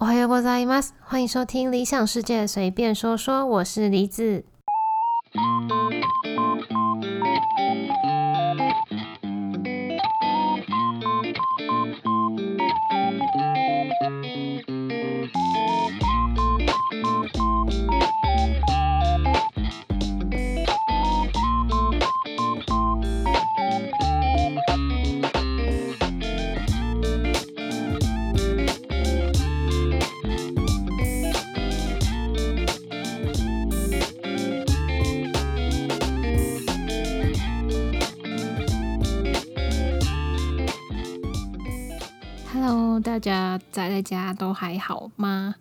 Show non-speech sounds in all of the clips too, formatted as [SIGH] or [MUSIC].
おはようございます。欢迎收听《理想世界随便说说》，我是梨子。 家宅在家都还好吗？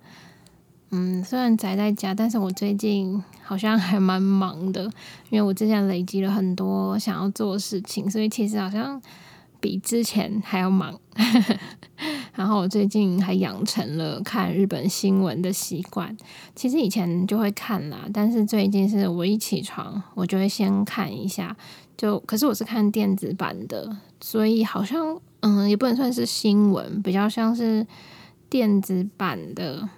嗯，虽然宅在家，但是我最近好像还蛮忙的，因为我之前累积了很多想要做的事情，所以其实好像比之前还要忙。然后我最近还养成了看日本新闻的习惯，其实以前就会看啦，但是最近是我一起床，我就会先看一下。就可是我是看电子版的，所以好像嗯也不能算是新闻，比较像是电子版的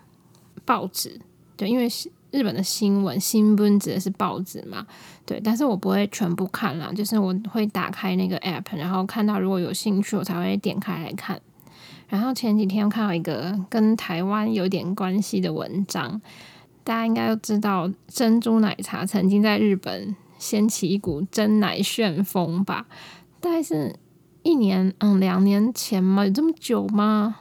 报纸。对，因为日本的新闻新闻指的是报纸嘛，对。但是我不会全部看啦，就是我会打开那个 app，然后看到如果有兴趣，我才会点开来看。然后前几天看到一个跟台湾有点关系的文章，大家应该都知道珍珠奶茶曾经在日本。掀起一股真奶旋风吧，大概是一年，嗯，两年前吗？有这么久吗？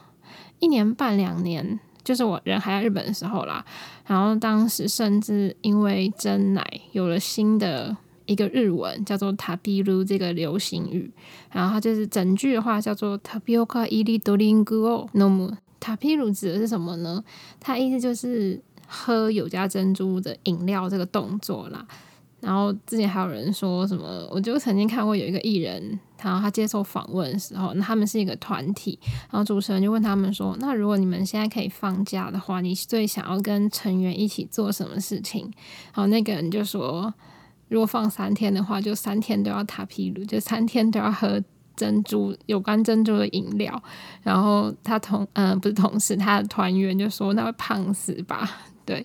一年半两年，就是我人还在日本的时候啦。然后当时甚至因为真奶有了新的一个日文，叫做“タピル”这个流行语。然后它就是整句的话叫做“タピオカイリドリングを飲む”。タピル指的是什么呢？它意思就是喝有加珍珠的饮料这个动作啦。然后之前还有人说什么，我就曾经看过有一个艺人，然后他接受访问的时候，那他们是一个团体，然后主持人就问他们说：“那如果你们现在可以放假的话，你最想要跟成员一起做什么事情？”然后那个人就说：“ 如果放三天的话，就三天都要塔皮鲁，就三天都要喝珍珠有关珍珠的饮料。”然后他同嗯不是同事，他的团员就说：“那会胖死吧？” [LAUGHS] 对。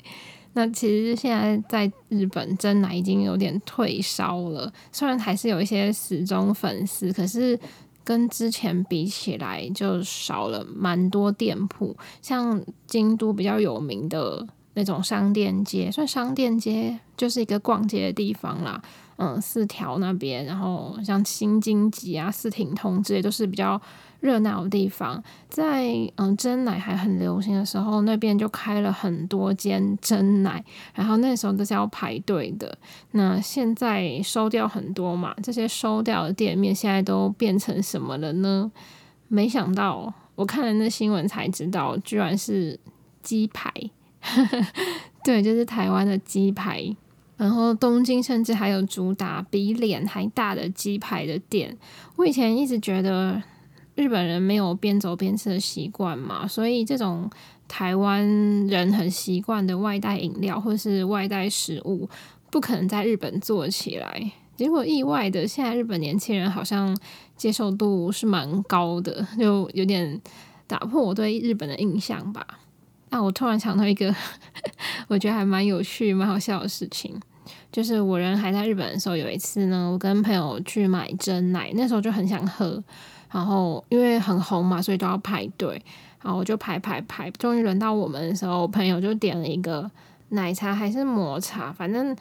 那其实现在在日本真奶已经有点退烧了，虽然还是有一些死忠粉丝，可是跟之前比起来就少了蛮多店铺。像京都比较有名的那种商店街，算商店街就是一个逛街的地方啦。嗯，四条那边，然后像新京吉啊、四挺通这些都是比较。热闹的地方，在嗯真奶还很流行的时候，那边就开了很多间真奶，然后那时候都是要排队的。那现在收掉很多嘛，这些收掉的店面现在都变成什么了呢？没想到我看了那新闻才知道，居然是鸡排，[LAUGHS] 对，就是台湾的鸡排。然后东京甚至还有主打比脸还大的鸡排的店。我以前一直觉得。日本人没有边走边吃的习惯嘛，所以这种台湾人很习惯的外带饮料或是外带食物，不可能在日本做起来。结果意外的，现在日本年轻人好像接受度是蛮高的，就有点打破我对日本的印象吧。那我突然想到一个 [LAUGHS] 我觉得还蛮有趣、蛮好笑的事情，就是我人还在日本的时候，有一次呢，我跟朋友去买真奶，那时候就很想喝。然后因为很红嘛，所以都要排队。然后我就排排排，终于轮到我们的时候，朋友就点了一个奶茶还是抹茶，反正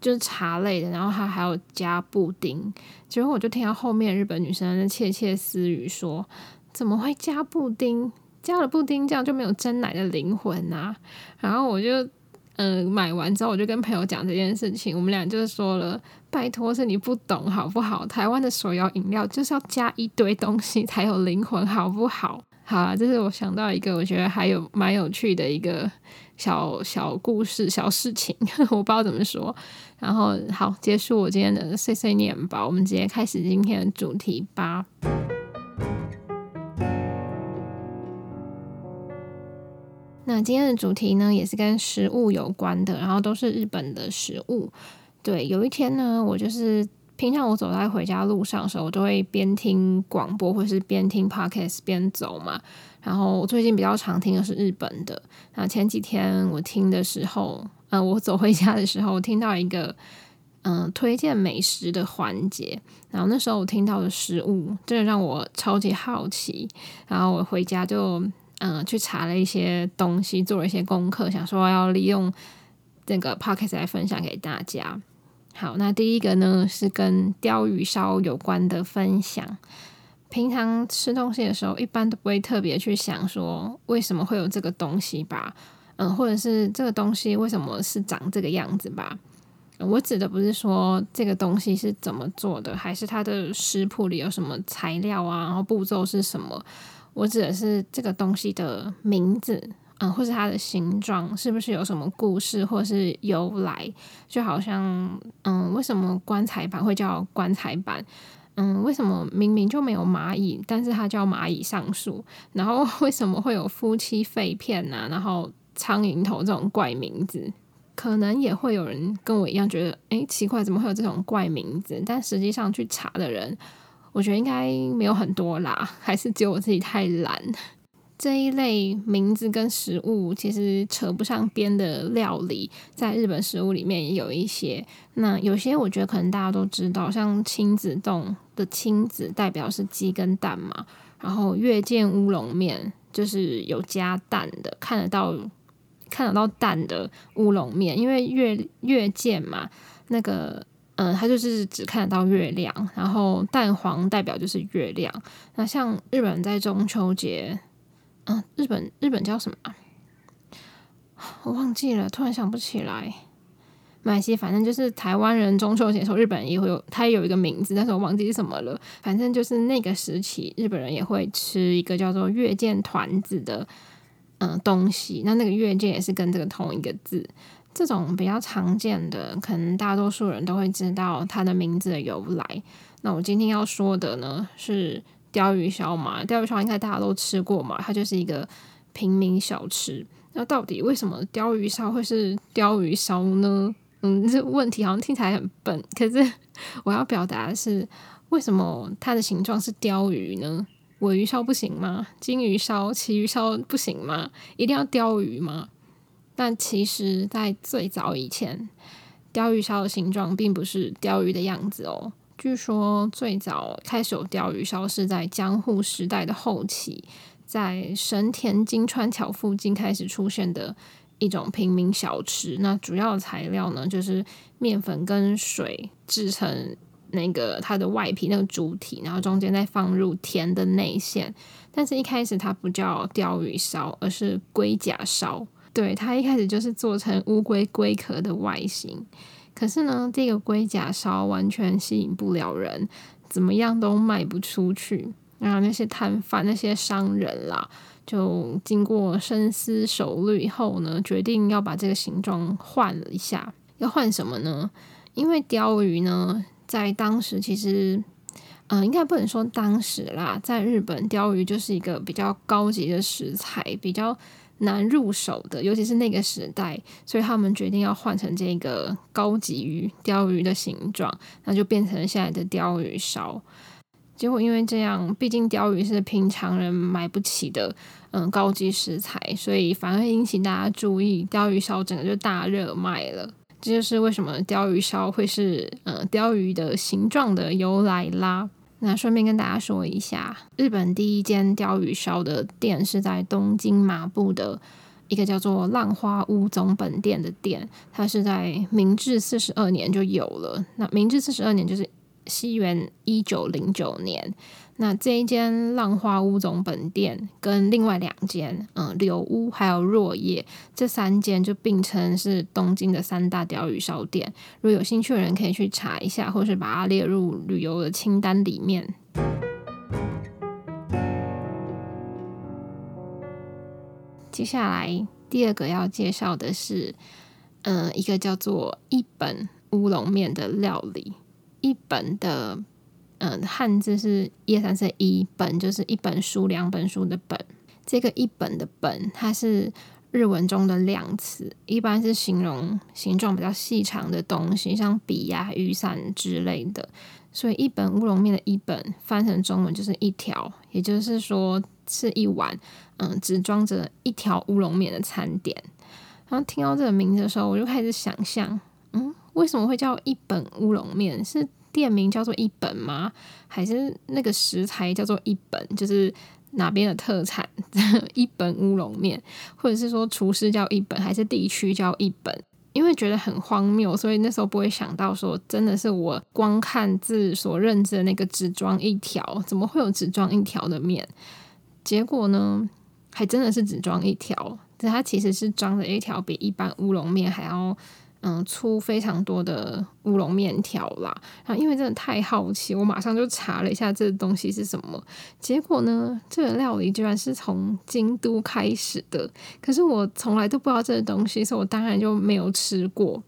就是茶类的。然后他还有加布丁。结果我就听到后面日本女生在窃窃私语说：“怎么会加布丁？加了布丁这样就没有真奶的灵魂啊！”然后我就。嗯，买完之后我就跟朋友讲这件事情，我们俩就是说了，拜托是你不懂好不好？台湾的手摇饮料就是要加一堆东西才有灵魂，好不好？好啊，这是我想到一个我觉得还有蛮有趣的一个小小故事、小事情，[LAUGHS] 我不知道怎么说。然后好，结束我今天的碎碎念吧，我们直接开始今天的主题吧。那今天的主题呢，也是跟食物有关的，然后都是日本的食物。对，有一天呢，我就是平常我走在回家路上的时候，我都会边听广播或是边听 podcast 边走嘛。然后我最近比较常听的是日本的。那前几天我听的时候，嗯，我走回家的时候，我听到一个嗯推荐美食的环节。然后那时候我听到的食物，真的让我超级好奇。然后我回家就嗯去查了一些东西，做了一些功课，想说要利用这个 podcast 来分享给大家。好，那第一个呢是跟鲷鱼烧有关的分享。平常吃东西的时候，一般都不会特别去想说为什么会有这个东西吧，嗯，或者是这个东西为什么是长这个样子吧。我指的不是说这个东西是怎么做的，还是它的食谱里有什么材料啊，然后步骤是什么。我指的是这个东西的名字。嗯，或是它的形状是不是有什么故事，或是由来？就好像，嗯，为什么棺材板会叫棺材板？嗯，为什么明明就没有蚂蚁，但是它叫蚂蚁上树？然后 [LAUGHS] 为什么会有夫妻肺片呐？然后苍蝇头这种怪名字？可能也会有人跟我一样觉得，诶，奇怪，怎么会有这种怪名字？但实际上去查的人，我觉得应该没有很多啦，还是只有我自己太懒。这一类名字跟食物其实扯不上边的料理，在日本食物里面也有一些。那有些我觉得可能大家都知道，像亲子冻的亲子代表是鸡跟蛋嘛。然后月见乌龙面就是有加蛋的，看得到看得到蛋的乌龙面，因为月月见嘛，那个嗯，它就是只看得到月亮。然后蛋黄代表就是月亮。那像日本在中秋节。嗯，日本日本叫什么？我忘记了，突然想不起来。马来西亚反正就是台湾人中秋节时候，日本也会有，它有一个名字，但是我忘记是什么了。反正就是那个时期，日本人也会吃一个叫做月见团子的嗯东西。那那个月见也是跟这个同一个字。这种比较常见的，可能大多数人都会知道它的名字的由来。那我今天要说的呢是。鲷鱼烧嘛，鲷鱼烧应该大家都吃过嘛，它就是一个平民小吃。那到底为什么鲷鱼烧会是鲷鱼烧呢？嗯，这问题好像听起来很笨，可是我要表达的是，为什么它的形状是鲷鱼呢？尾鱼烧不行吗？金鱼烧、旗鱼烧不行吗？一定要鲷鱼吗？但其实，在最早以前，鲷鱼烧的形状并不是鲷鱼的样子哦。据说最早开始有鲷鱼烧是在江户时代的后期，在神田金川桥附近开始出现的一种平民小吃。那主要材料呢，就是面粉跟水制成那个它的外皮那个主体，然后中间再放入甜的内馅。但是一开始它不叫鲷鱼烧，而是龟甲烧。对，它一开始就是做成乌龟龟壳的外形。可是呢，这个龟甲烧完全吸引不了人，怎么样都卖不出去。然后那些摊贩、那些商人啦，就经过深思熟虑后呢，决定要把这个形状换了一下。要换什么呢？因为鲷鱼呢，在当时其实，嗯，应该不能说当时啦，在日本，鲷鱼就是一个比较高级的食材，比较。难入手的，尤其是那个时代，所以他们决定要换成这个高级鱼鲷鱼的形状，那就变成现在的鲷鱼烧。结果因为这样，毕竟鲷鱼是平常人买不起的，嗯，高级食材，所以反而引起大家注意，鲷鱼烧整个就大热卖了。这就是为什么鲷鱼烧会是嗯鲷鱼的形状的由来啦。那顺便跟大家说一下，日本第一间鲷鱼烧的店是在东京麻布的一个叫做浪花屋总本店的店，它是在明治四十二年就有了。那明治四十二年就是西元一九零九年。那这一间浪花屋总本店跟另外两间，嗯，柳屋还有若叶这三间就并称是东京的三大鲷鱼烧店。如果有兴趣的人可以去查一下，或是把它列入旅游的清单里面。接下来第二个要介绍的是，嗯，一个叫做一本乌龙面的料理，一本的。嗯，汉字是一二三四一本，就是一本书、两本书的本。这个一本的本，它是日文中的量词，一般是形容形状比较细长的东西，像笔呀、雨伞之类的。所以一本乌龙面的一本翻成中文就是一条，也就是说是一碗，嗯，只装着一条乌龙面的餐点。然后听到这个名字的时候，我就开始想象，为什么会叫一本乌龙面？是店名叫做一本吗？还是那个食材叫做一本？就是哪边的特产 [LAUGHS] 一本乌龙面，或者是说厨师叫一本，还是地区叫一本？因为觉得很荒谬，所以那时候不会想到说，真的是我光看字所认知的那个只装一条，怎么会有只装一条的面？结果呢，还真的是只装一条，它其实是装着一条比一般乌龙面还要。嗯，出非常多的乌龙面条啦。然后因为真的太好奇，我马上就查了一下这东西是什么。结果呢，这个料理居然是从京都开始的。可是我从来都不知道这个东西，所以我当然就没有吃过。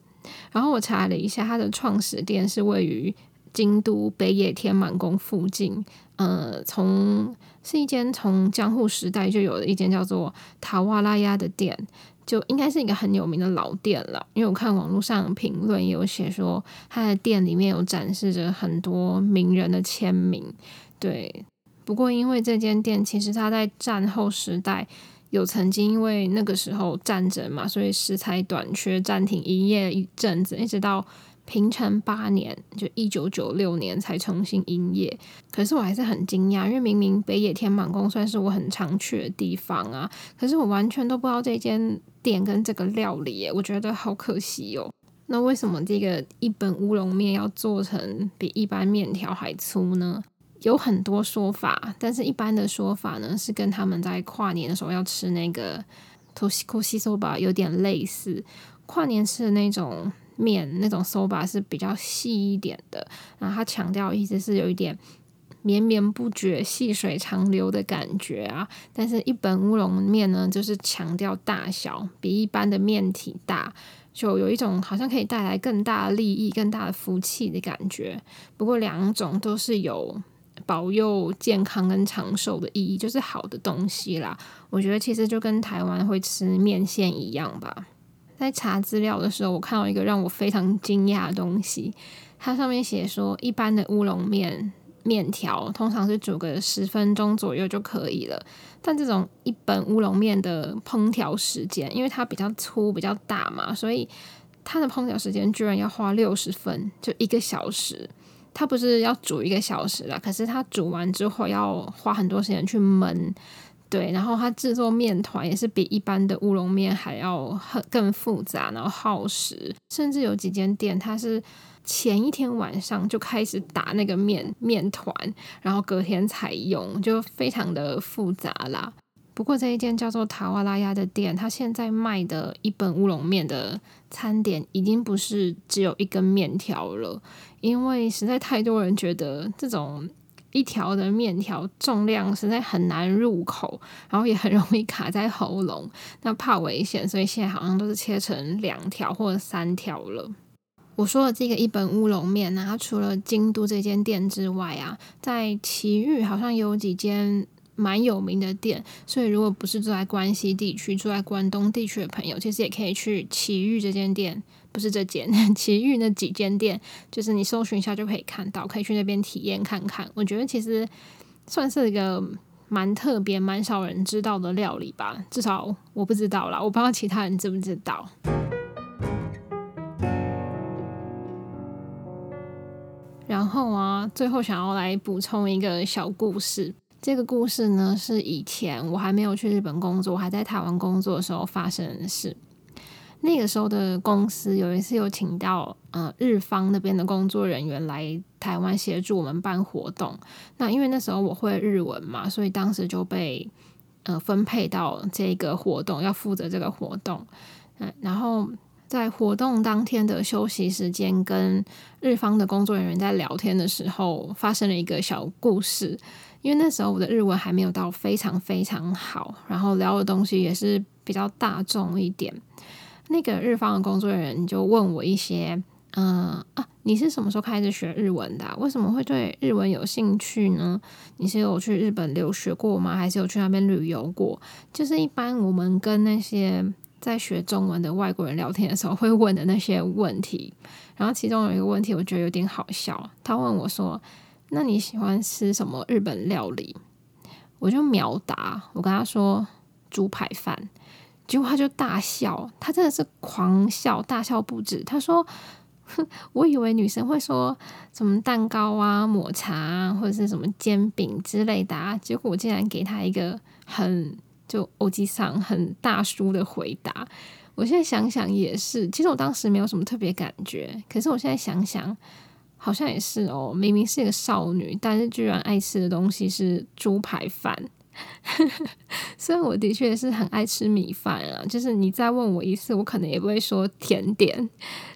然后我查了一下，它的创始店是位于京都北野天满宫附近。呃，从是一间从江户时代就有的一间叫做塔瓦拉亚的店。就应该是一个很有名的老店了，因为我看网络上评论有写说，他的店里面有展示着很多名人的签名。对，不过因为这间店其实它在战后时代有曾经因为那个时候战争嘛，所以食材短缺，暂停营业一阵子，一直到。平成八年，就一九九六年才重新营业。可是我还是很惊讶，因为明明北野天满宫算是我很常去的地方啊，可是我完全都不知道这间店跟这个料理，我觉得好可惜哦。那为什么这个一本乌龙面要做成比一般面条还粗呢？有很多说法，但是一般的说法呢，是跟他们在跨年的时候要吃那个 t o s h i k o s i soba 有点类似，跨年吃的那种。面那种手把是比较细一点的，然后它强调意思是有一点绵绵不绝、细水长流的感觉啊。但是，一本乌龙面呢，就是强调大小，比一般的面体大，就有一种好像可以带来更大的利益、更大的福气的感觉。不过，两种都是有保佑健康跟长寿的意义，就是好的东西啦。我觉得其实就跟台湾会吃面线一样吧。在查资料的时候，我看到一个让我非常惊讶的东西。它上面写说，一般的乌龙面面条通常是煮个十分钟左右就可以了。但这种一本乌龙面的烹调时间，因为它比较粗、比较大嘛，所以它的烹调时间居然要花六十分，就一个小时。它不是要煮一个小时啦，可是它煮完之后要花很多时间去焖。对，然后它制作面团也是比一般的乌龙面还要很更复杂，然后耗时，甚至有几间店它是前一天晚上就开始打那个面面团，然后隔天才用，就非常的复杂啦。不过这一间叫做塔瓦拉亚的店，它现在卖的一本乌龙面的餐点已经不是只有一根面条了，因为实在太多人觉得这种。一条的面条重量实在很难入口，然后也很容易卡在喉咙，那怕危险，所以现在好像都是切成两条或者三条了。我说的这个一本乌龙面呢，它除了京都这间店之外啊，在奇遇好像有几间蛮有名的店，所以如果不是住在关西地区、住在关东地区的朋友，其实也可以去奇遇这间店。不是这间 [LAUGHS] 奇遇那几间店，就是你搜寻一下就可以看到，可以去那边体验看看。我觉得其实算是一个蛮特别、蛮少人知道的料理吧，至少我不知道啦，我不知道其他人知不知道。然后啊，最后想要来补充一个小故事。这个故事呢，是以前我还没有去日本工作，还在台湾工作的时候发生的事。那个时候的公司有一次有请到呃日方那边的工作人员来台湾协助我们办活动。那因为那时候我会日文嘛，所以当时就被呃分配到这个活动，要负责这个活动。嗯，然后在活动当天的休息时间，跟日方的工作人员在聊天的时候，发生了一个小故事。因为那时候我的日文还没有到非常非常好，然后聊的东西也是比较大众一点。那个日方的工作人员就问我一些，嗯啊，你是什么时候开始学日文的？为什么会对日文有兴趣呢？你是有去日本留学过吗？还是有去那边旅游过？就是一般我们跟那些在学中文的外国人聊天的时候会问的那些问题。然后其中有一个问题，我觉得有点好笑。他问我说：“那你喜欢吃什么日本料理？”我就秒答，我跟他说：“猪排饭。”结果他就大笑，他真的是狂笑，大笑不止。他说：“哼 [LAUGHS] 我以为女生会说什么蛋糕啊、抹茶啊，或者是什么煎饼之类的啊，结果我竟然给他一个很就欧吉桑很大叔的回答。我现在想想也是，其实我当时没有什么特别感觉，可是我现在想想，好像也是哦。明明是个少女，但是居然爱吃的东西是猪排饭。[LAUGHS] 虽然我的确是很爱吃米饭啊，就是你再问我一次，我可能也不会说甜点，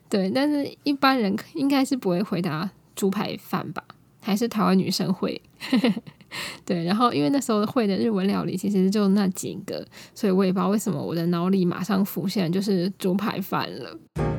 对。但是一般人应该是不会回答猪排饭吧？还是台湾女生会？[LAUGHS] 对。然后因为那时候会的日文料理其实就那几个，所以我也不知道为什么我的脑里马上浮现就是猪排饭了。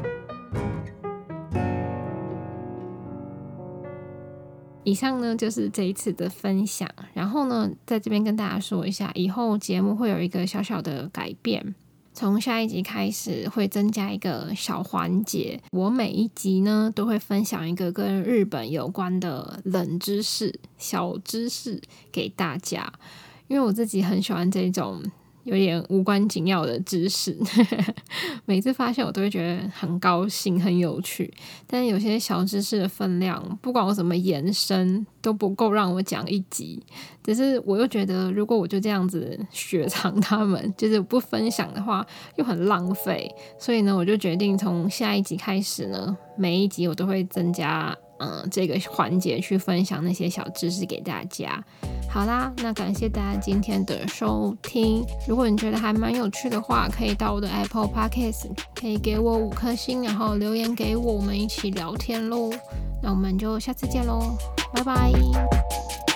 以上呢就是这一次的分享，然后呢，在这边跟大家说一下，以后节目会有一个小小的改变，从下一集开始会增加一个小环节，我每一集呢都会分享一个跟日本有关的冷知识、小知识给大家，因为我自己很喜欢这种。有点无关紧要的知识，[LAUGHS] 每次发现我都会觉得很高兴、很有趣。但有些小知识的分量，不管我怎么延伸都不够让我讲一集。只是我又觉得，如果我就这样子雪藏他们，就是不分享的话，又很浪费。所以呢，我就决定从下一集开始呢，每一集我都会增加嗯这个环节去分享那些小知识给大家。好啦，那感谢大家今天的收听。如果你觉得还蛮有趣的话，可以到我的 Apple Podcast，可以给我五颗星，然后留言给我，我们一起聊天喽。那我们就下次见喽，拜拜。